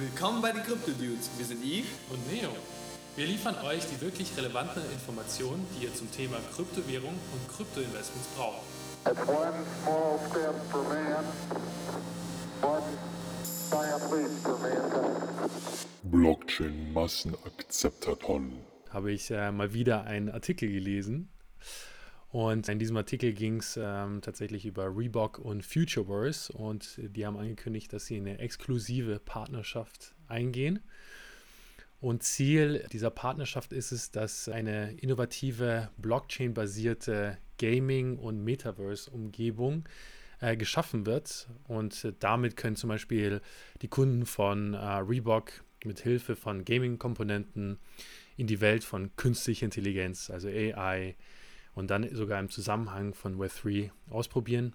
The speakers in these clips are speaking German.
Willkommen bei den Crypto Dudes. Wir sind Yves und Neo. Wir liefern euch die wirklich relevanten Informationen, die ihr zum Thema Kryptowährung und Kryptoinvestments braucht. Blockchain Massenakzeptaton. Habe ich äh, mal wieder einen Artikel gelesen und in diesem Artikel ging es ähm, tatsächlich über Reebok und Futureverse und die haben angekündigt, dass sie eine exklusive Partnerschaft eingehen. Und Ziel dieser Partnerschaft ist es, dass eine innovative Blockchain-basierte Gaming- und Metaverse-Umgebung äh, geschaffen wird. Und damit können zum Beispiel die Kunden von äh, Reebok mit Hilfe von Gaming-Komponenten in die Welt von künstlicher Intelligenz, also AI, und dann sogar im Zusammenhang von Web3 ausprobieren.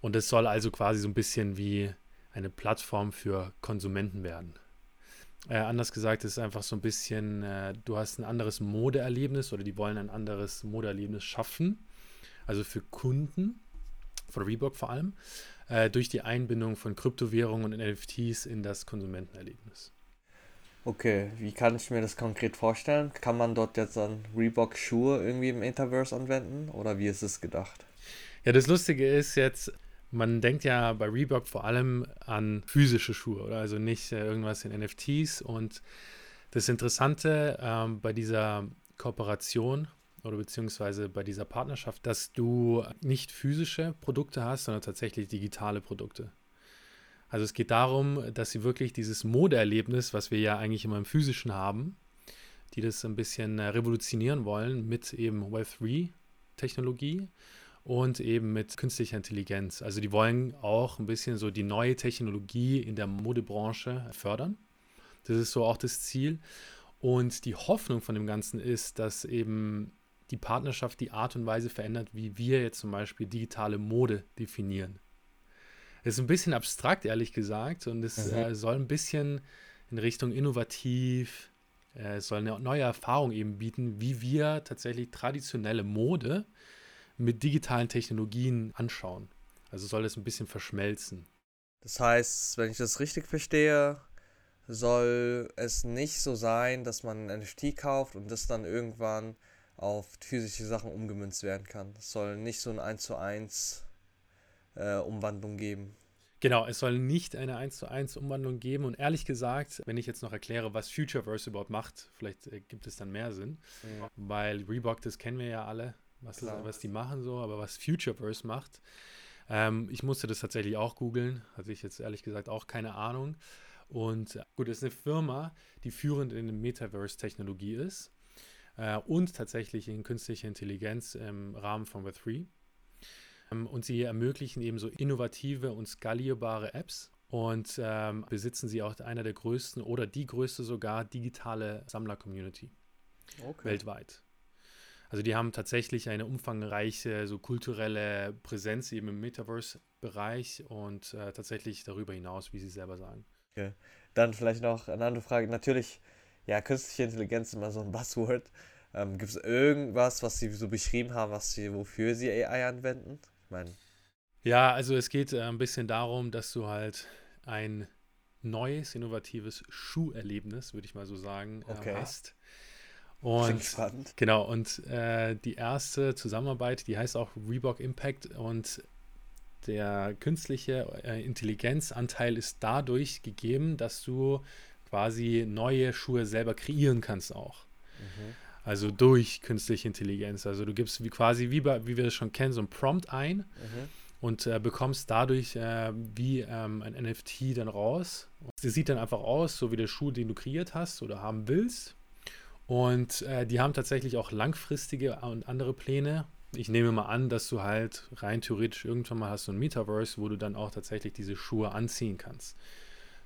Und es soll also quasi so ein bisschen wie eine Plattform für Konsumenten werden. Äh, anders gesagt, es ist einfach so ein bisschen, äh, du hast ein anderes Modeerlebnis oder die wollen ein anderes Modeerlebnis schaffen. Also für Kunden, von Reebok vor allem, äh, durch die Einbindung von Kryptowährungen und NFTs in das Konsumentenerlebnis. Okay, wie kann ich mir das konkret vorstellen? Kann man dort jetzt dann Reebok Schuhe irgendwie im Metaverse anwenden oder wie ist es gedacht? Ja, das Lustige ist jetzt, man denkt ja bei Reebok vor allem an physische Schuhe, oder? also nicht äh, irgendwas in NFTs. Und das Interessante ähm, bei dieser Kooperation oder beziehungsweise bei dieser Partnerschaft, dass du nicht physische Produkte hast, sondern tatsächlich digitale Produkte. Also es geht darum, dass sie wirklich dieses Modeerlebnis, was wir ja eigentlich immer im physischen haben, die das ein bisschen äh, revolutionieren wollen mit eben Web3-Technologie und eben mit künstlicher Intelligenz. Also die wollen auch ein bisschen so die neue Technologie in der Modebranche fördern. Das ist so auch das Ziel. Und die Hoffnung von dem Ganzen ist, dass eben die Partnerschaft die Art und Weise verändert, wie wir jetzt zum Beispiel digitale Mode definieren. Es ist ein bisschen abstrakt, ehrlich gesagt, und es mhm. äh, soll ein bisschen in Richtung innovativ, äh, es soll eine neue Erfahrung eben bieten, wie wir tatsächlich traditionelle Mode mit digitalen Technologien anschauen. Also soll es ein bisschen verschmelzen. Das heißt, wenn ich das richtig verstehe, soll es nicht so sein, dass man ein NFT kauft und das dann irgendwann auf physische Sachen umgemünzt werden kann. Es soll nicht so ein 1 zu 1 äh, Umwandlung geben. Genau, es soll nicht eine 1 zu 1 Umwandlung geben. Und ehrlich gesagt, wenn ich jetzt noch erkläre, was Futureverse überhaupt macht, vielleicht äh, gibt es dann mehr Sinn. Mhm. Weil Reebok, das kennen wir ja alle, was, ist, was die machen so, aber was Futureverse macht. Ähm, ich musste das tatsächlich auch googeln, hatte ich jetzt ehrlich gesagt auch keine Ahnung. Und äh, gut, es ist eine Firma, die führend in der Metaverse-Technologie ist äh, und tatsächlich in künstlicher Intelligenz im Rahmen von Web3. Ähm, und sie ermöglichen eben so innovative und skalierbare Apps und ähm, besitzen sie auch einer der größten oder die größte sogar digitale Sammler-Community okay. weltweit. Also die haben tatsächlich eine umfangreiche so kulturelle Präsenz eben im Metaverse-Bereich und äh, tatsächlich darüber hinaus, wie sie selber sagen. Okay. Dann vielleicht noch eine andere Frage. Natürlich, ja, künstliche Intelligenz ist immer so ein Buzzword. Ähm, Gibt es irgendwas, was Sie so beschrieben haben, was Sie, wofür Sie AI anwenden? Meine. Ja, also es geht äh, ein bisschen darum, dass du halt ein neues, innovatives Schuherlebnis, würde ich mal so sagen, äh, okay. hast. Und spannend. genau, und äh, die erste Zusammenarbeit, die heißt auch Reebok Impact und der künstliche äh, Intelligenzanteil ist dadurch gegeben, dass du quasi neue Schuhe selber kreieren kannst auch. Mhm. Also durch künstliche Intelligenz. Also du gibst wie quasi, wie, wie wir das schon kennen, so ein Prompt ein mhm. und äh, bekommst dadurch äh, wie ähm, ein NFT dann raus. Das sieht dann einfach aus, so wie der Schuh, den du kreiert hast oder haben willst. Und äh, die haben tatsächlich auch langfristige und andere Pläne. Ich nehme mal an, dass du halt rein theoretisch irgendwann mal hast so ein Metaverse, wo du dann auch tatsächlich diese Schuhe anziehen kannst.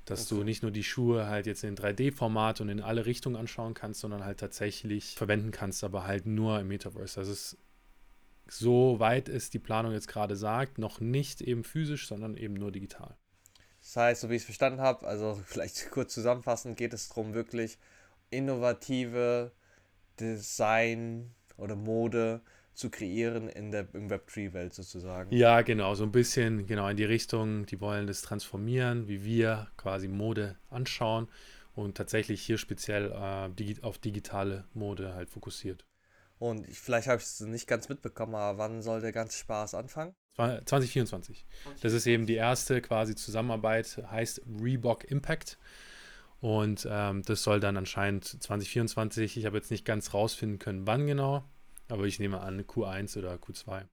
Dass okay. du nicht nur die Schuhe halt jetzt in 3D-Format und in alle Richtungen anschauen kannst, sondern halt tatsächlich verwenden kannst, aber halt nur im Metaverse. Das ist so weit es die Planung jetzt gerade sagt, noch nicht eben physisch, sondern eben nur digital. Das heißt, so wie ich es verstanden habe, also vielleicht kurz zusammenfassend, geht es darum, wirklich innovative Design oder Mode zu kreieren in der im Web3-Welt sozusagen. Ja, genau, so ein bisschen genau in die Richtung, die wollen das transformieren, wie wir quasi Mode anschauen und tatsächlich hier speziell äh, digi auf digitale Mode halt fokussiert. Und ich, vielleicht habe ich es nicht ganz mitbekommen, aber wann soll der ganze Spaß anfangen? 2024. Das ist eben die erste quasi Zusammenarbeit, heißt Reebok Impact. Und ähm, das soll dann anscheinend 2024, ich habe jetzt nicht ganz rausfinden können, wann genau, aber ich nehme an Q1 oder Q2.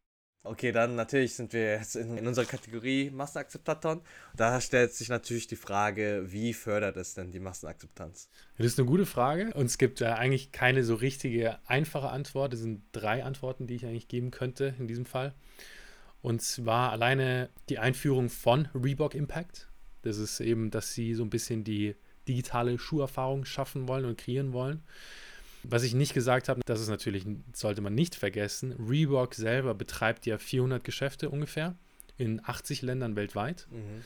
Okay, dann natürlich sind wir jetzt in, in unserer Kategorie Massenakzeptaton. Da stellt sich natürlich die Frage, wie fördert es denn die Massenakzeptanz? Das ist eine gute Frage und es gibt äh, eigentlich keine so richtige einfache Antwort. Es sind drei Antworten, die ich eigentlich geben könnte in diesem Fall. Und zwar alleine die Einführung von Reebok Impact. Das ist eben, dass sie so ein bisschen die digitale Schuherfahrung schaffen wollen und kreieren wollen. Was ich nicht gesagt habe, das ist natürlich, sollte man nicht vergessen, Reebok selber betreibt ja 400 Geschäfte ungefähr in 80 Ländern weltweit. Mhm.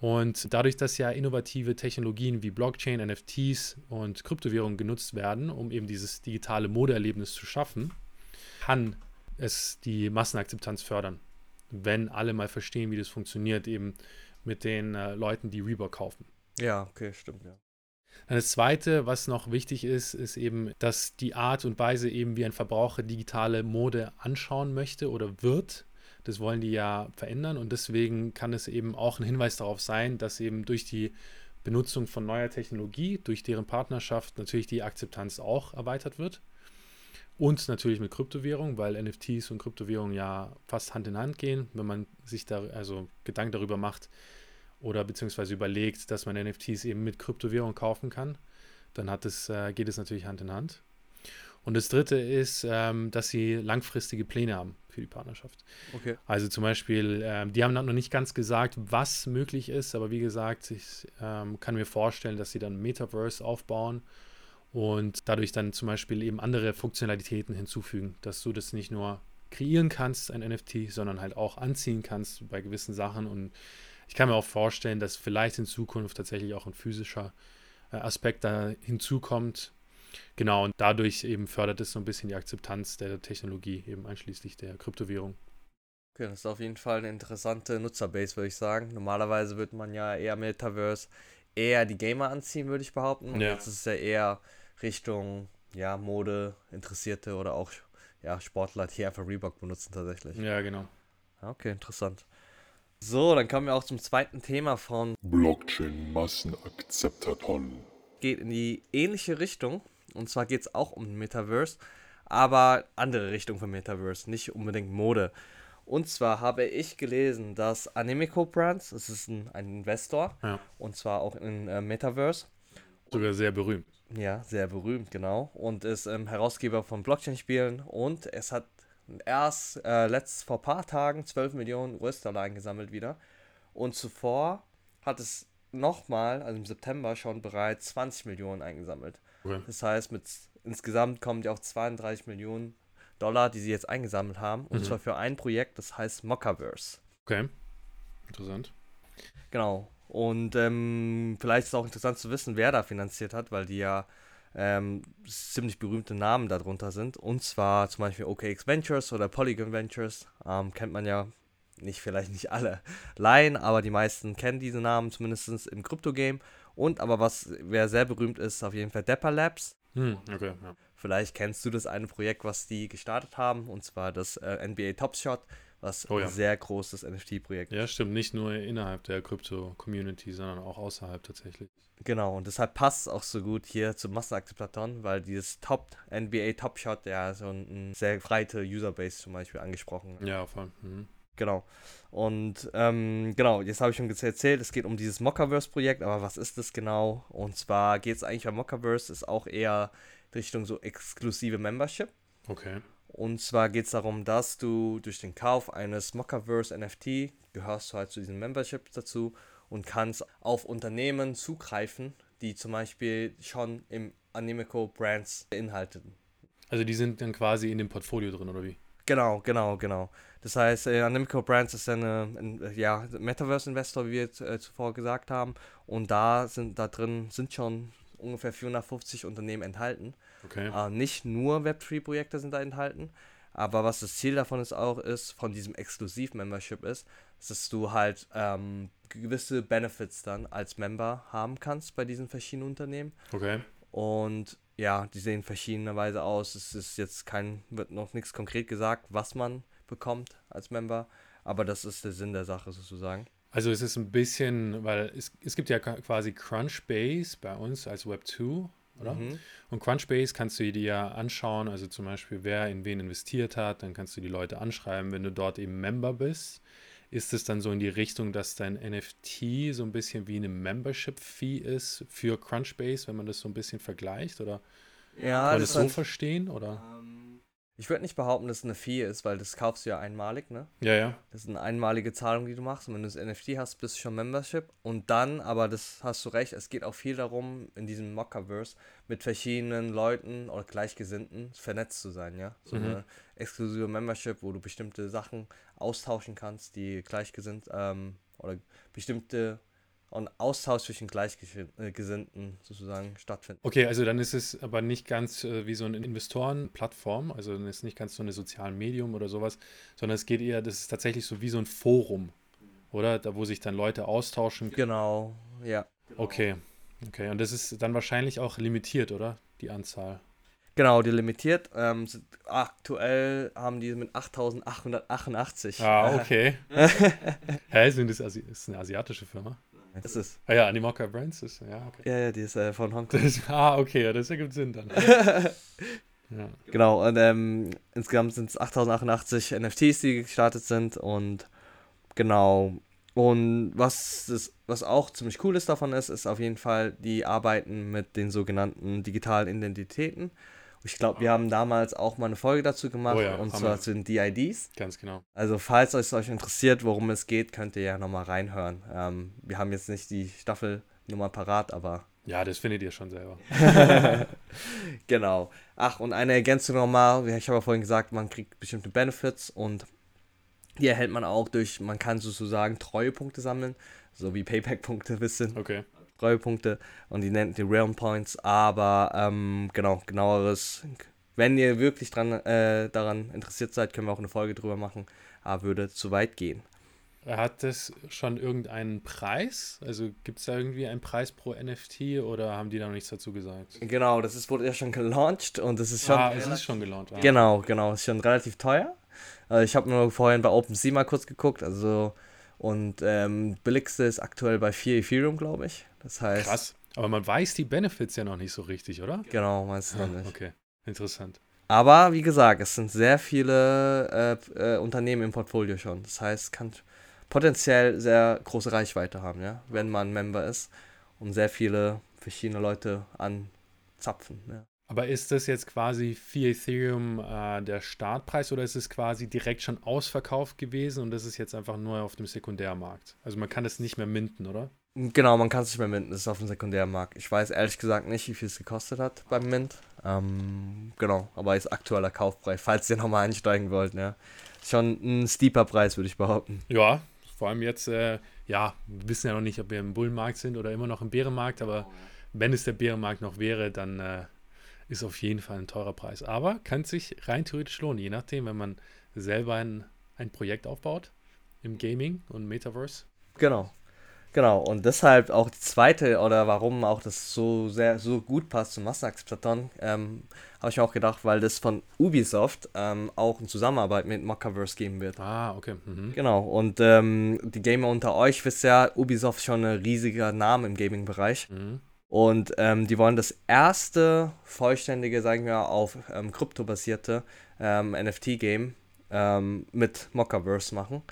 Und dadurch, dass ja innovative Technologien wie Blockchain, NFTs und Kryptowährungen genutzt werden, um eben dieses digitale Modeerlebnis zu schaffen, kann es die Massenakzeptanz fördern. Wenn alle mal verstehen, wie das funktioniert, eben mit den äh, Leuten, die Reebok kaufen. Ja, okay, stimmt, ja. Das Zweite, was noch wichtig ist, ist eben, dass die Art und Weise eben, wie ein Verbraucher digitale Mode anschauen möchte oder wird, das wollen die ja verändern und deswegen kann es eben auch ein Hinweis darauf sein, dass eben durch die Benutzung von neuer Technologie, durch deren Partnerschaft natürlich die Akzeptanz auch erweitert wird. Und natürlich mit Kryptowährung, weil NFTs und Kryptowährungen ja fast Hand in Hand gehen, wenn man sich da also Gedanken darüber macht, oder beziehungsweise überlegt, dass man NFTs eben mit Kryptowährung kaufen kann, dann hat es, äh, geht es natürlich Hand in Hand. Und das dritte ist, ähm, dass sie langfristige Pläne haben für die Partnerschaft. Okay. Also zum Beispiel, ähm, die haben noch nicht ganz gesagt, was möglich ist, aber wie gesagt, ich ähm, kann mir vorstellen, dass sie dann Metaverse aufbauen und dadurch dann zum Beispiel eben andere Funktionalitäten hinzufügen, dass du das nicht nur kreieren kannst, ein NFT, sondern halt auch anziehen kannst bei gewissen Sachen und ich kann mir auch vorstellen, dass vielleicht in Zukunft tatsächlich auch ein physischer äh, Aspekt da hinzukommt. Genau, und dadurch eben fördert es so ein bisschen die Akzeptanz der Technologie, eben einschließlich der Kryptowährung. Okay, das ist auf jeden Fall eine interessante Nutzerbase, würde ich sagen. Normalerweise würde man ja eher Metaverse eher die Gamer anziehen, würde ich behaupten. Und ja. jetzt ist es ja eher Richtung ja, Mode, Interessierte oder auch ja, Sportler, die einfach Reebok benutzen tatsächlich. Ja, genau. Okay, interessant. So, dann kommen wir auch zum zweiten Thema von Blockchain Massenakzeptaton. Geht in die ähnliche Richtung. Und zwar geht es auch um Metaverse, aber andere Richtung von Metaverse, nicht unbedingt Mode. Und zwar habe ich gelesen, dass Animico Brands, das ist ein, ein Investor, ja. und zwar auch in äh, Metaverse. Sogar sehr berühmt. Ja, sehr berühmt, genau. Und ist ähm, Herausgeber von Blockchain-Spielen und es hat erst äh, letzt vor ein paar Tagen 12 Millionen US-Dollar eingesammelt wieder. Und zuvor hat es nochmal, also im September schon bereits 20 Millionen eingesammelt. Okay. Das heißt, mit insgesamt kommen die auf 32 Millionen Dollar, die sie jetzt eingesammelt haben. Und mhm. zwar für ein Projekt, das heißt Mockaverse. Okay. Interessant. Genau. Und ähm, vielleicht ist es auch interessant zu wissen, wer da finanziert hat, weil die ja ähm, ziemlich berühmte Namen darunter sind. Und zwar zum Beispiel OKX Ventures oder Polygon Ventures. Ähm, kennt man ja nicht, vielleicht nicht alle Laien, aber die meisten kennen diese Namen zumindest im Krypto-Game. Und aber was, wer sehr berühmt ist, auf jeden Fall Dapper Labs. Hm, okay, ja. Vielleicht kennst du das eine Projekt, was die gestartet haben, und zwar das äh, NBA Top Shot was oh ja. ein sehr großes NFT-Projekt Ja, stimmt. Nicht nur innerhalb der Krypto-Community, sondern auch außerhalb tatsächlich. Genau, und deshalb passt es auch so gut hier zum Massenakzeptaton, weil dieses Top NBA Top Shot ja so ein, ein sehr breite Userbase zum Beispiel angesprochen. Ja, voll. Mhm. Genau. Und ähm, genau, jetzt habe ich schon erzählt, es geht um dieses Mockaverse-Projekt, aber was ist das genau? Und zwar geht es eigentlich bei Mockaverse, ist auch eher Richtung so exklusive Membership. Okay. Und zwar geht es darum, dass du durch den Kauf eines Mockaverse NFT gehörst du halt zu diesen Memberships dazu und kannst auf Unternehmen zugreifen, die zum Beispiel schon im Animico Brands beinhalteten. Also die sind dann quasi in dem Portfolio drin, oder wie? Genau, genau, genau. Das heißt, äh, Animico Brands ist eine, ein ja, Metaverse-Investor, wie wir äh, zuvor gesagt haben. Und da sind da drin sind schon ungefähr 450 Unternehmen enthalten. Okay. Äh, nicht nur Web3-Projekte sind da enthalten, Aber was das Ziel davon ist auch ist, von diesem Exklusiv-Membership ist, dass du halt ähm, gewisse Benefits dann als Member haben kannst bei diesen verschiedenen Unternehmen. Okay. Und ja, die sehen verschiedenerweise aus. Es ist jetzt kein, wird noch nichts konkret gesagt, was man bekommt als Member, aber das ist der Sinn der Sache sozusagen. Also es ist ein bisschen, weil es, es gibt ja quasi Crunchbase bei uns als Web 2, oder? Mhm. Und Crunchbase kannst du dir ja anschauen, also zum Beispiel, wer in wen investiert hat, dann kannst du die Leute anschreiben, wenn du dort eben Member bist. Ist es dann so in die Richtung, dass dein NFT so ein bisschen wie eine Membership-Fee ist für Crunchbase, wenn man das so ein bisschen vergleicht? Oder Ja, kann man das das so halt- verstehen? Oder? Ähm, ich würde nicht behaupten, dass es eine Fee ist, weil das kaufst du ja einmalig, ne? Ja, ja. Das ist eine einmalige Zahlung, die du machst. Und wenn du das NFT hast, bist du schon Membership. Und dann, aber das hast du recht, es geht auch viel darum, in diesem Mockerverse mit verschiedenen Leuten oder Gleichgesinnten vernetzt zu sein, ja. So Mhm. eine exklusive Membership, wo du bestimmte Sachen austauschen kannst, die gleichgesinnt ähm, oder bestimmte und Austausch zwischen Gleichgesinnten sozusagen stattfinden. Okay, also dann ist es aber nicht ganz äh, wie so eine Investorenplattform, also dann ist nicht ganz so eine sozialen Medium oder sowas, sondern es geht eher, das ist tatsächlich so wie so ein Forum, oder? Da, wo sich dann Leute austauschen. Genau, ja. Okay, okay. Und das ist dann wahrscheinlich auch limitiert, oder? Die Anzahl. Genau, die limitiert. Ähm, aktuell haben die mit 8888. Ah, okay. Hä, sind das Asi ist eine asiatische Firma? Das ist. Ah ja, Animoca Brands ist, ja, okay. Ja, ja, die ist äh, von Hongkong. Das, ah, okay, ja, das ergibt Sinn dann. ja. Genau, und ähm, insgesamt sind es 8088 NFTs, die gestartet sind und genau. Und was, das, was auch ziemlich cool ist davon ist, ist auf jeden Fall, die arbeiten mit den sogenannten digitalen Identitäten. Ich glaube, wir haben damals auch mal eine Folge dazu gemacht, Oh ja, und zwar wir. zu den DIDs. Ganz genau. Also, falls es euch interessiert, worum es geht, könnt ihr ja nochmal reinhören. Ähm, wir haben jetzt nicht die Staffelnummer parat, aber Ja, das findet ihr schon selber. Genau. Ach, und eine Ergänzung nochmal. Ich habe ja vorhin gesagt, man kriegt bestimmte Benefits und die erhält man auch durch, man kann sozusagen Treuepunkte sammeln, so wie Payback-Punkte wissen, Okay. Treuepunkte und die nennt die Realm Points, aber ähm, genau, genaueres, wenn ihr wirklich dran, äh, daran interessiert seid, können wir auch eine Folge drüber machen, aber würde zu weit gehen. Hat das schon irgendeinen Preis? Also gibt es da irgendwie einen Preis pro NFT oder haben die da noch nichts dazu gesagt? Genau, das ist, wurde ja schon gelauncht und das ist schon... ah, es ist schon gelauncht. Ah. Genau, genau. Ist schon relativ teuer. Äh, ich habe nur vorhin bei OpenSea mal kurz geguckt. Also, und ähm, billigste ist aktuell bei 4 Ethereum, glaube ich. Das heißt, Krass. Aber man weiß die Benefits ja noch nicht so richtig, oder? genau, du noch nicht. Okay, interessant. Aber wie gesagt, es sind sehr viele äh, äh, Unternehmen im Portfolio schon. Das heißt, kann potenziell sehr große Reichweite haben, ja, wenn man Member ist und sehr viele verschiedene Leute anzapfen. Ja. Aber ist das jetzt quasi 4 Ethereum äh, der Startpreis oder ist es quasi direkt schon ausverkauft gewesen und das ist jetzt einfach nur auf dem Sekundärmarkt? Also man kann es nicht mehr minten, oder? Genau, man kann es nicht mehr minten, das ist auf dem Sekundärmarkt. Ich weiß ehrlich gesagt nicht, wie viel es gekostet hat beim Mint. Ähm, genau, aber ist aktueller Kaufpreis, falls ihr nochmal einsteigen wollt, ja. Schon ein steeper Preis, würde ich behaupten. Ja, vor allem jetzt, äh, ja, wir wissen ja noch nicht, ob wir im Bullenmarkt sind oder immer noch im Bärenmarkt, aber wenn es der Bärenmarkt noch wäre, dann äh, ist auf jeden Fall ein teurer Preis. Aber kann sich rein theoretisch lohnen, je nachdem, wenn man selber ein, ein Projekt aufbaut im Gaming und Metaverse. Genau. Genau, und deshalb auch die zweite, oder warum auch das so sehr, so gut passt zum Massenakzeptaton, ähm, habe ich mir auch gedacht, weil das von Ubisoft ähm, auch in Zusammenarbeit mit Mockaverse geben wird. Ah, okay. Mhm. Genau, und ähm, die Gamer unter euch wisst ja, Ubisoft ist schon ein riesiger Name im Gaming-Bereich. Mhm. Und ähm, die wollen das erste vollständige, sagen wir, auf ähm, Krypto-basierte ähm, NFT-Game ähm, mit Mockaverse machen.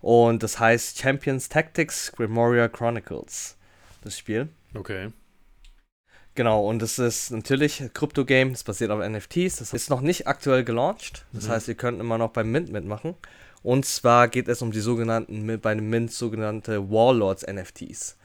Und das heißt Champions Tactics Grimoria Chronicles, das Spiel. Okay. Genau, und das ist natürlich ein Krypto-Game, das basiert auf NFTs. Das ist noch nicht aktuell gelauncht. Das Mhm. heißt, ihr könnt immer noch beim Mint mitmachen. Und zwar geht es um die sogenannten, bei dem Mint sogenannte Warlords-NFTs.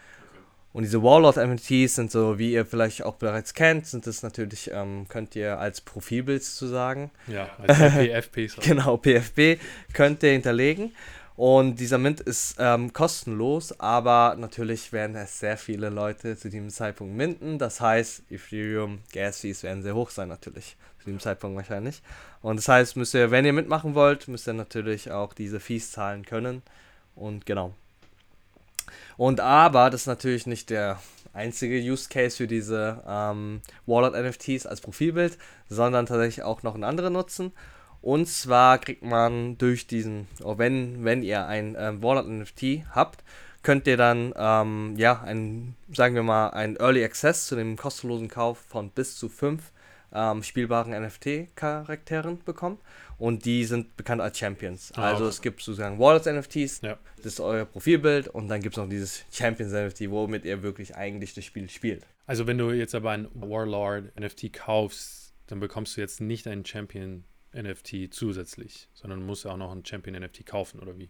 Und diese Warlord-NFTs sind so, wie ihr vielleicht auch bereits kennt, sind das natürlich, ähm, könnt ihr als Profilbild zu sagen, Ja, als PFPs. genau, PFB, könnt ihr hinterlegen. Und dieser Mint ist ähm, kostenlos, aber natürlich werden es sehr viele Leute zu diesem Zeitpunkt minten. Das heißt, Ethereum Gas Fees werden sehr hoch sein natürlich. Zu diesem Zeitpunkt wahrscheinlich. Und das heißt, müsst ihr, wenn ihr mitmachen wollt, müsst ihr natürlich auch diese Fees zahlen können. Und genau. Und aber, das ist natürlich nicht der einzige Use Case für diese ähm, Wallet NFTs als Profilbild, sondern tatsächlich auch noch einen anderen Nutzen. Und zwar kriegt man durch diesen, oh, wenn, wenn ihr ein ähm, Wallet NFT habt, könnt ihr dann, ähm, ja, ein, sagen wir mal, ein Early Access zu dem kostenlosen Kauf von bis zu fünf ähm, spielbaren NFT-Charakteren bekommen. Und die sind bekannt als Champions. Ah, also okay. es gibt sozusagen Wallets-NFTs, Ja. das ist euer Profilbild und dann gibt es noch dieses Champions-NFT, womit ihr wirklich eigentlich das Spiel spielt. Also wenn du jetzt aber ein Warlord NFT kaufst, dann bekommst du jetzt nicht einen Champion NFT zusätzlich, sondern musst auch noch einen Champion NFT kaufen, oder wie?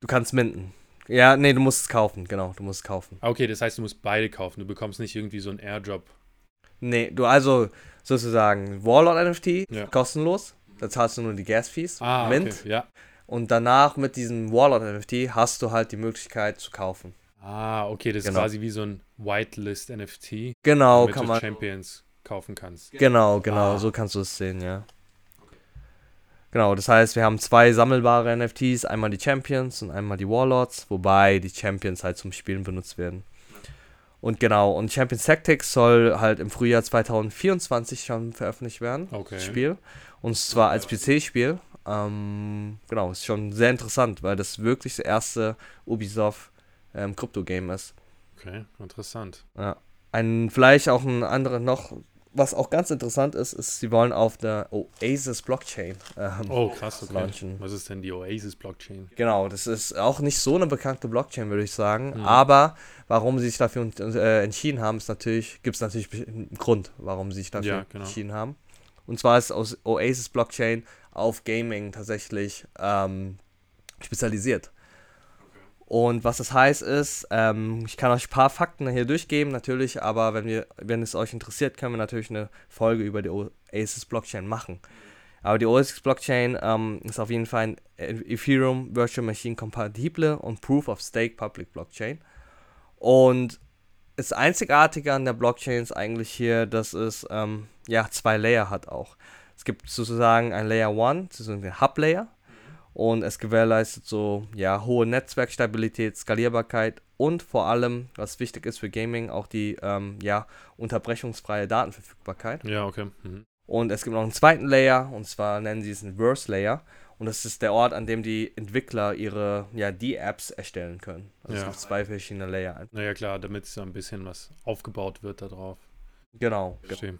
Du kannst minden. Ja, nee, du musst es kaufen, genau, du musst es kaufen. Ah, okay, das heißt, du musst beide kaufen. Du bekommst nicht irgendwie so einen Airdrop. Nee, du also sozusagen Warlord NFT, Ja. kostenlos, da zahlst du nur die Gas-Fees, Ah, Mint. okay. Ja. Und danach mit diesem Warlord NFT hast du halt die Möglichkeit zu kaufen. Ah, okay, das Genau. ist quasi wie so ein Whitelist NFT, Genau, kann du man. Champions kaufen kannst. Genau, genau, Ah. so kannst du es sehen, ja. Genau, das heißt, wir haben zwei sammelbare NFTs, einmal die Champions und einmal die Warlords, wobei die Champions halt zum Spielen benutzt werden. Und genau, und Champions Tactics soll halt im Frühjahr 2024 schon veröffentlicht werden, Okay. das Spiel. Und zwar als PC-Spiel. Ähm, genau, ist schon sehr interessant, weil das wirklich das erste Ubisoft ähm, Krypto-Game ist. Okay, interessant. Ja. Ein, vielleicht auch ein anderer noch, was auch ganz interessant ist, ist, sie wollen auf der Oasis Blockchain ähm, Oh, krass, okay. launchen. Was ist denn die Oasis-Blockchain? Genau, das ist auch nicht so eine bekannte Blockchain, würde ich sagen. Mhm. Aber warum sie sich dafür äh, entschieden haben, ist natürlich, gibt es natürlich einen Grund, warum sie sich dafür Ja, genau. entschieden haben. Und zwar ist aus Oasis Blockchain auf Gaming tatsächlich ähm, spezialisiert. Und was das heißt ist, ähm, ich kann euch ein paar Fakten hier durchgeben, natürlich, aber wenn, wir, wenn es euch interessiert, können wir natürlich eine Folge über die Oasis Blockchain machen. Aber die Oasis Blockchain ähm, ist auf jeden Fall ein Ethereum Virtual Machine kompatible und Proof of Stake Public Blockchain. Und das Einzigartige an der Blockchain ist eigentlich hier, dass es ähm, ja zwei Layer hat auch. Es gibt sozusagen ein Layer 1, sozusagen den Hub Layer. Und es gewährleistet so ja hohe Netzwerkstabilität, Skalierbarkeit und vor allem, was wichtig ist für Gaming, auch die ähm, ja unterbrechungsfreie Datenverfügbarkeit. Ja, okay. Mhm. Und es gibt noch einen zweiten Layer, und zwar nennen sie es einen Verse Layer. Und das ist der Ort, an dem die Entwickler ihre, ja, die Apps erstellen können. Also es Ja. gibt zwei verschiedene Layer. Naja, klar, damit so ein bisschen was aufgebaut wird da drauf. Genau, ge- Verstehe.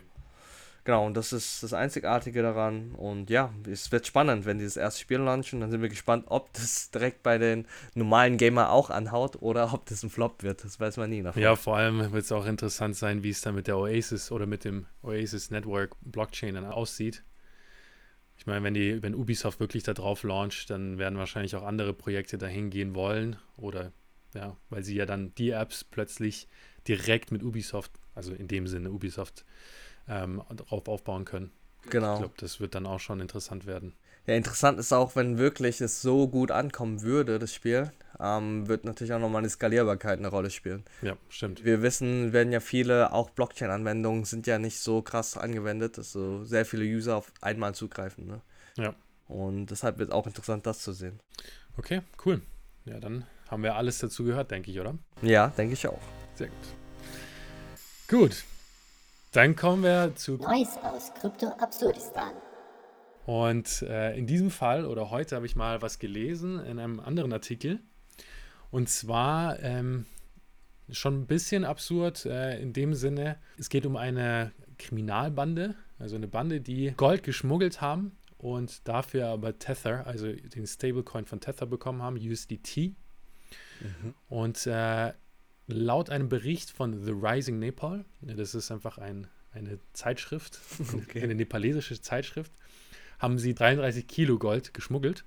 Genau. Und das ist das Einzigartige daran. Und ja, es wird spannend, wenn die das erste Spiel launchen. Dann sind wir gespannt, ob das direkt bei den normalen Gamer auch anhaut oder ob das ein Flop wird. Das weiß man nie davon. Ja, vor allem wird es auch interessant sein, wie es dann mit der Oasis oder mit dem Oasis Network Blockchain dann aussieht. Ich meine, wenn die, wenn Ubisoft wirklich da drauf launcht, dann werden wahrscheinlich auch andere Projekte dahin gehen wollen oder ja, weil sie ja dann die Apps plötzlich direkt mit Ubisoft, also in dem Sinne Ubisoft, ähm, drauf aufbauen können. genau. Ich glaube, das wird dann auch schon interessant werden. Ja, interessant ist auch, wenn wirklich es so gut ankommen würde, das Spiel, ähm, wird natürlich auch nochmal die Skalierbarkeit eine Rolle spielen. Ja, stimmt. Wir wissen, werden ja viele, auch Blockchain-Anwendungen sind ja nicht so krass angewendet, dass so sehr viele User auf einmal zugreifen. Ne? Ja. Und deshalb wird auch interessant, das zu sehen. Okay, cool. Ja, dann haben wir alles dazu gehört, denke ich, oder? Ja, denke ich auch. Sehr gut. Gut. Dann kommen wir zu Neues aus Krypto Absurdistan. Und äh, in diesem Fall oder heute habe ich mal was gelesen in einem anderen Artikel. Und zwar ähm, schon ein bisschen absurd äh, in dem Sinne, es geht um eine Kriminalbande, also eine Bande, die Gold geschmuggelt haben und dafür aber Tether, also den Stablecoin von Tether bekommen haben, USDT. Und äh, laut einem Bericht von The Rising Nepal, das ist einfach ein, eine Zeitschrift, Okay. eine nepalesische Zeitschrift, haben sie 33 Kilo Gold geschmuggelt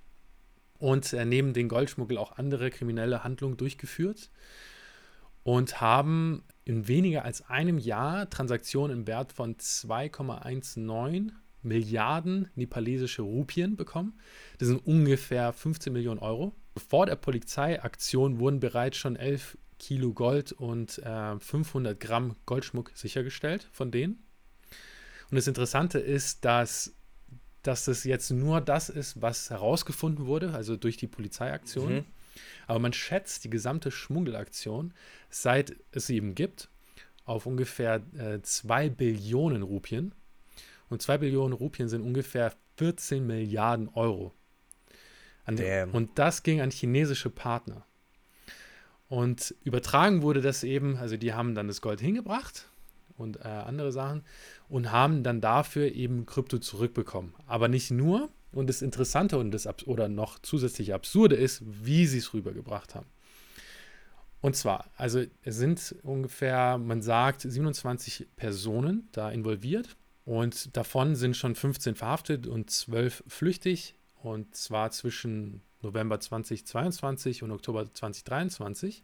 und äh, neben den Goldschmuggel auch andere kriminelle Handlungen durchgeführt und haben in weniger als einem Jahr Transaktionen im Wert von 2,19 Milliarden nepalesische Rupien bekommen. Das sind ungefähr 15 Millionen Euro. Vor der Polizeiaktion wurden bereits schon 11 Kilo Gold und äh, 500 Gramm Goldschmuck sichergestellt von denen. Und das Interessante ist, dass, dass das jetzt nur das ist, was herausgefunden wurde, also durch die Polizeiaktion. Mhm. Aber man schätzt die gesamte Schmuggelaktion, seit es sie eben gibt, auf ungefähr 2 äh, Billionen Rupien. Und 2 Billionen Rupien sind ungefähr 14 Milliarden Euro. An, und das ging an chinesische Partner. Und übertragen wurde das eben, also die haben dann das Gold hingebracht und äh, andere Sachen und haben dann dafür eben Krypto zurückbekommen. Aber nicht nur. Und das Interessante und das oder noch zusätzlich Absurde ist, wie sie es rübergebracht haben. Und zwar, also es sind ungefähr, man sagt, 27 Personen da involviert und davon sind schon 15 verhaftet und 12 flüchtig und zwar zwischen November 2022 und Oktober 2023.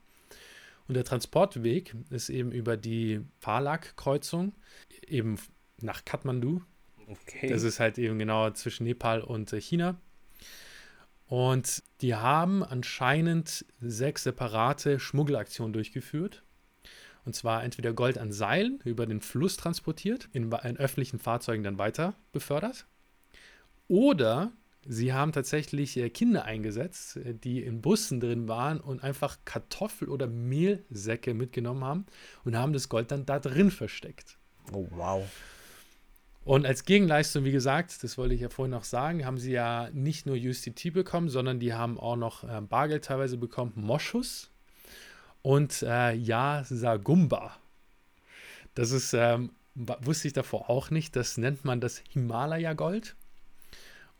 Und der Transportweg ist eben über die Phalak-Kreuzung, eben nach Kathmandu. Okay. Das ist halt eben genau zwischen Nepal und äh, China. Und die haben anscheinend sechs separate Schmuggelaktionen durchgeführt. Und zwar entweder Gold an Seilen über den Fluss transportiert, in, in öffentlichen Fahrzeugen dann weiter befördert. Oder Sie haben tatsächlich äh, Kinder eingesetzt, äh, die in Bussen drin waren und einfach Kartoffel- oder Mehlsäcke mitgenommen haben und haben das Gold dann da drin versteckt. Oh, wow. Und als Gegenleistung, wie gesagt, das wollte ich ja vorhin noch sagen, haben sie ja nicht nur USDT bekommen, sondern die haben auch noch äh, Bargeld teilweise bekommen, Moschus und äh, Ja Sagumba. Das ist, ähm, wusste ich davor auch nicht, das nennt man das Himalaya-Gold.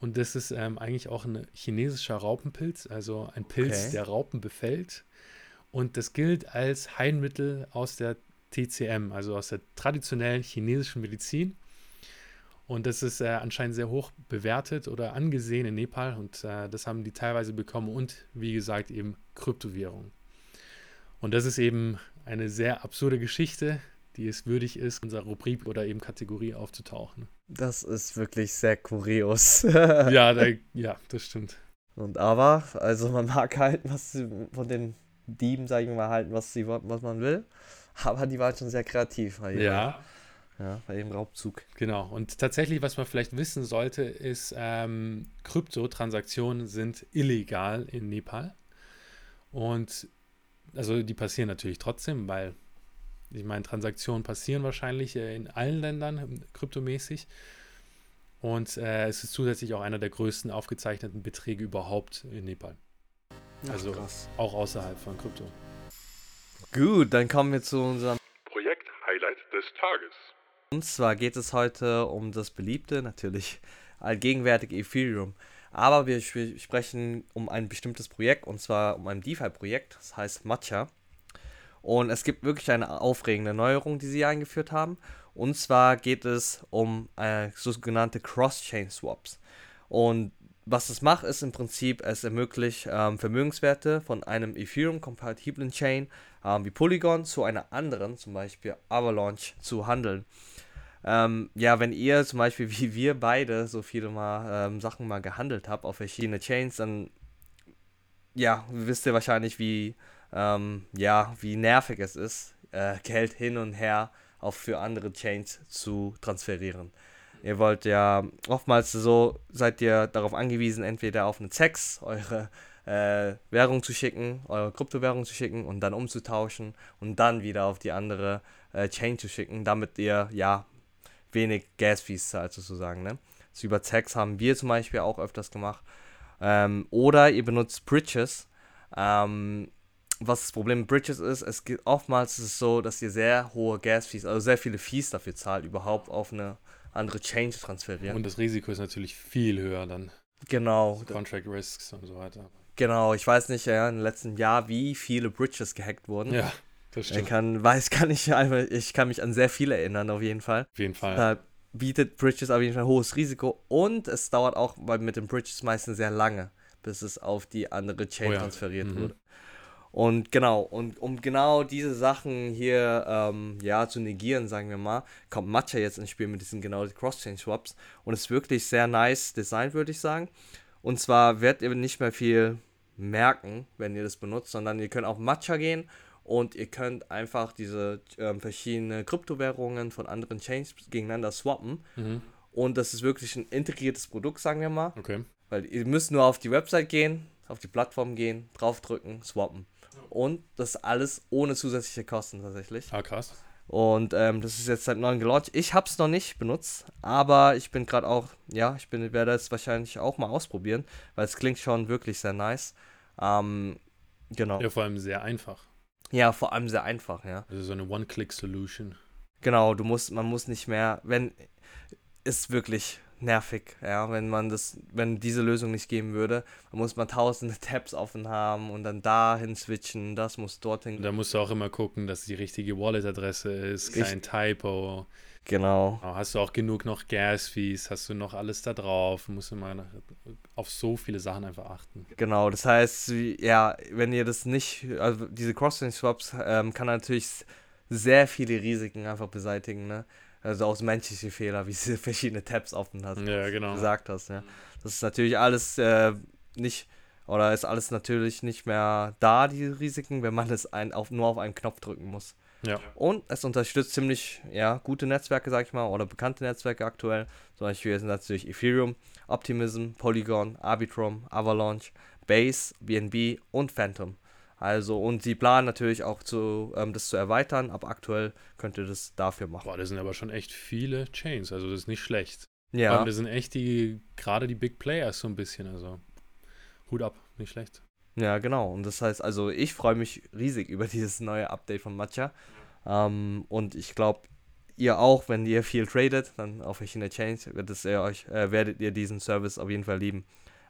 Und das ist ähm, eigentlich auch ein chinesischer Raupenpilz, also ein Pilz, okay. der Raupen befällt. Und das gilt als Heilmittel aus der TCM, also aus der traditionellen chinesischen Medizin. Und das ist äh, anscheinend sehr hoch bewertet oder angesehen in Nepal. Und äh, das haben die teilweise bekommen. Und wie gesagt, eben Kryptowährung. Und das ist eben eine sehr absurde Geschichte, die es würdig ist, in unserer Rubrik oder eben Kategorie aufzutauchen. Das ist wirklich sehr kurios. ja, da, ja, das stimmt. Und aber, also man mag halten, was von den Dieben, sage ich mal, halten, was, sie, was man will. Aber die waren schon sehr kreativ. ja. Ja, bei dem Raubzug. Genau. Und tatsächlich, was man vielleicht wissen sollte, ist, ähm, Kryptotransaktionen sind illegal in Nepal. Und also die passieren natürlich trotzdem, weil ich meine, Transaktionen passieren wahrscheinlich äh, in allen Ländern ähm, kryptomäßig. Und äh, es ist zusätzlich auch einer der größten aufgezeichneten Beträge überhaupt in Nepal. Ach, also krass. auch außerhalb von Krypto. Gut, dann kommen wir zu unserem Projekt-Highlight des Tages. Und zwar geht es heute um das beliebte, natürlich allgegenwärtig Ethereum. Aber wir sprechen um ein bestimmtes Projekt und zwar um ein DeFi-Projekt, das heißt Matcha. Und es gibt wirklich eine aufregende Neuerung, die sie eingeführt haben. Und zwar geht es um äh, sogenannte Cross-Chain-Swaps. Und was es macht, ist im Prinzip, es ermöglicht ähm, Vermögenswerte von einem Ethereum-kompatiblen Chain ähm, wie Polygon zu einer anderen, zum Beispiel Avalanche, zu handeln. Ähm, ja, wenn ihr zum Beispiel wie wir beide so viele mal ähm, Sachen mal gehandelt habt auf verschiedene Chains, dann ja, wisst ihr wahrscheinlich, wie ähm, ja, wie nervig es ist, äh, Geld hin und her auch für andere Chains zu transferieren. Ihr wollt ja oftmals so, seid ihr darauf angewiesen, entweder auf eine ZEX, eure äh, Währung zu schicken, eure Kryptowährung zu schicken und dann umzutauschen und dann wieder auf die andere äh, Chain zu schicken, damit ihr ja wenig Gas-Fees zahlt sozusagen. Ne? Das über ZEX haben wir zum Beispiel auch öfters gemacht. Ähm, oder ihr benutzt Bridges. Ähm, was das Problem mit Bridges ist, es geht oftmals ist es so, dass ihr sehr hohe Gas-Fees, also sehr viele Fees dafür zahlt, überhaupt auf eine andere Chain zu transferieren. Und das Risiko ist natürlich viel höher dann. Genau. Contract Risks und so weiter. Genau, ich weiß nicht, ja, im letzten Jahr, wie viele Bridges gehackt wurden. Ja, das stimmt. Ich kann, weiß, kann ich einfach, ich kann mich an sehr viele erinnern, auf jeden Fall. Auf jeden Fall. Da bietet Bridges auf jeden Fall hohes Risiko und es dauert auch weil mit den Bridges meistens sehr lange, bis es auf die andere Chain oh ja. transferiert mhm. wurde. Und genau, und um genau diese Sachen hier ähm, ja, zu negieren, sagen wir mal, kommt Matcha jetzt ins Spiel mit diesen genau Cross-Chain-Swaps. Und ist wirklich sehr nice designt, würde ich sagen. Und zwar werdet ihr nicht mehr viel merken, wenn ihr das benutzt, sondern ihr könnt auf Matcha gehen und ihr könnt einfach diese ähm, verschiedenen Kryptowährungen von anderen Chains gegeneinander swappen. Mhm. Und das ist wirklich ein integriertes Produkt, sagen wir mal. Okay. Weil ihr müsst nur auf die Website gehen, auf die Plattform gehen, draufdrücken, swappen. Und das alles ohne zusätzliche Kosten tatsächlich. Ah, krass. Und ähm, das ist jetzt seit neuem gelauncht. Ich habe es noch nicht benutzt, aber ich bin gerade auch, ja, ich bin, werde es wahrscheinlich auch mal ausprobieren, weil es klingt schon wirklich sehr nice. Ähm, genau. Ja, vor allem sehr einfach. Ja, vor allem sehr einfach, ja. Also so eine One-Click-Solution. Genau, du musst, man muss nicht mehr, wenn, ist wirklich nervig, ja, wenn man das, wenn diese Lösung nicht geben würde, dann muss man tausende Tabs offen haben und dann dahin switchen, das muss dorthin. Da musst du auch immer gucken, dass die richtige Wallet-Adresse ist, kein Typo. Genau. Hast du auch genug noch Gas-Fees? Hast du noch alles da drauf? Musst du mal auf so viele Sachen einfach achten. Genau, das heißt, ja, wenn ihr das nicht, also diese Cross-Chain-Swaps ähm, kann natürlich sehr viele Risiken einfach beseitigen, ne? Also auch menschliche Fehler, wie sie verschiedene Tabs offen hat. Ja, genau. gesagt hast, ja. Das ist natürlich alles äh, nicht, oder ist alles natürlich nicht mehr da, die Risiken, wenn man es ein, auf, nur auf einen Knopf drücken muss. Ja. Und es unterstützt ziemlich, ja, gute Netzwerke, sag ich mal, oder bekannte Netzwerke aktuell. Zum Beispiel sind natürlich Ethereum, Optimism, Polygon, Arbitrum, Avalanche, Base, BNB und Phantom. Also, und sie planen natürlich auch zu, ähm, das zu erweitern, aber aktuell könnt ihr das dafür machen. Boah, das sind aber schon echt viele Chains, also das ist nicht schlecht. Ja. allem, das sind echt die, gerade die Big Players so ein bisschen, also Hut ab, nicht schlecht. Ja, genau. Und das heißt, also ich freue mich riesig über dieses neue Update von Matcha. Ähm, und ich glaube, ihr auch, wenn ihr viel tradet, dann auf verschiedene Chains, wird es ihr euch, äh, werdet ihr diesen Service auf jeden Fall lieben.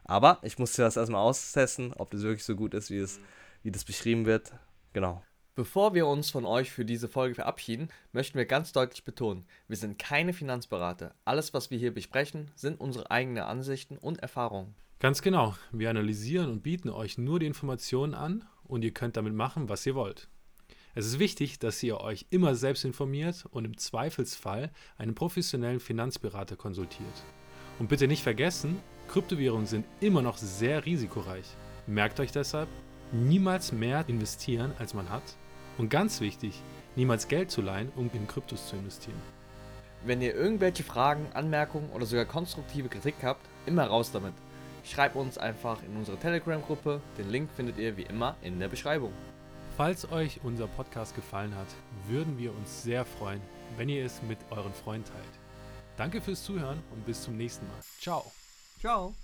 Aber ich musste das erstmal austesten, ob das wirklich so gut ist, wie, es, wie das beschrieben wird. Genau. Bevor wir uns von euch für diese Folge verabschieden, möchten wir ganz deutlich betonen, wir sind keine Finanzberater. Alles, was wir hier besprechen, sind unsere eigenen Ansichten und Erfahrungen. Ganz genau, wir analysieren und bieten euch nur die Informationen an und ihr könnt damit machen, was ihr wollt. Es ist wichtig, dass ihr euch immer selbst informiert und im Zweifelsfall einen professionellen Finanzberater konsultiert. Und bitte nicht vergessen, Kryptowährungen sind immer noch sehr risikoreich. Merkt euch deshalb, niemals mehr investieren, als man hat. Und ganz wichtig, niemals Geld zu leihen, um in Kryptos zu investieren. Wenn ihr irgendwelche Fragen, Anmerkungen oder sogar konstruktive Kritik habt, immer raus damit. Schreibt uns einfach in unsere Telegram-Gruppe. Den Link findet ihr wie immer in der Beschreibung. Falls euch unser Podcast gefallen hat, würden wir uns sehr freuen, wenn ihr es mit euren Freunden teilt. Danke fürs Zuhören und bis zum nächsten Mal. Ciao. Ciao!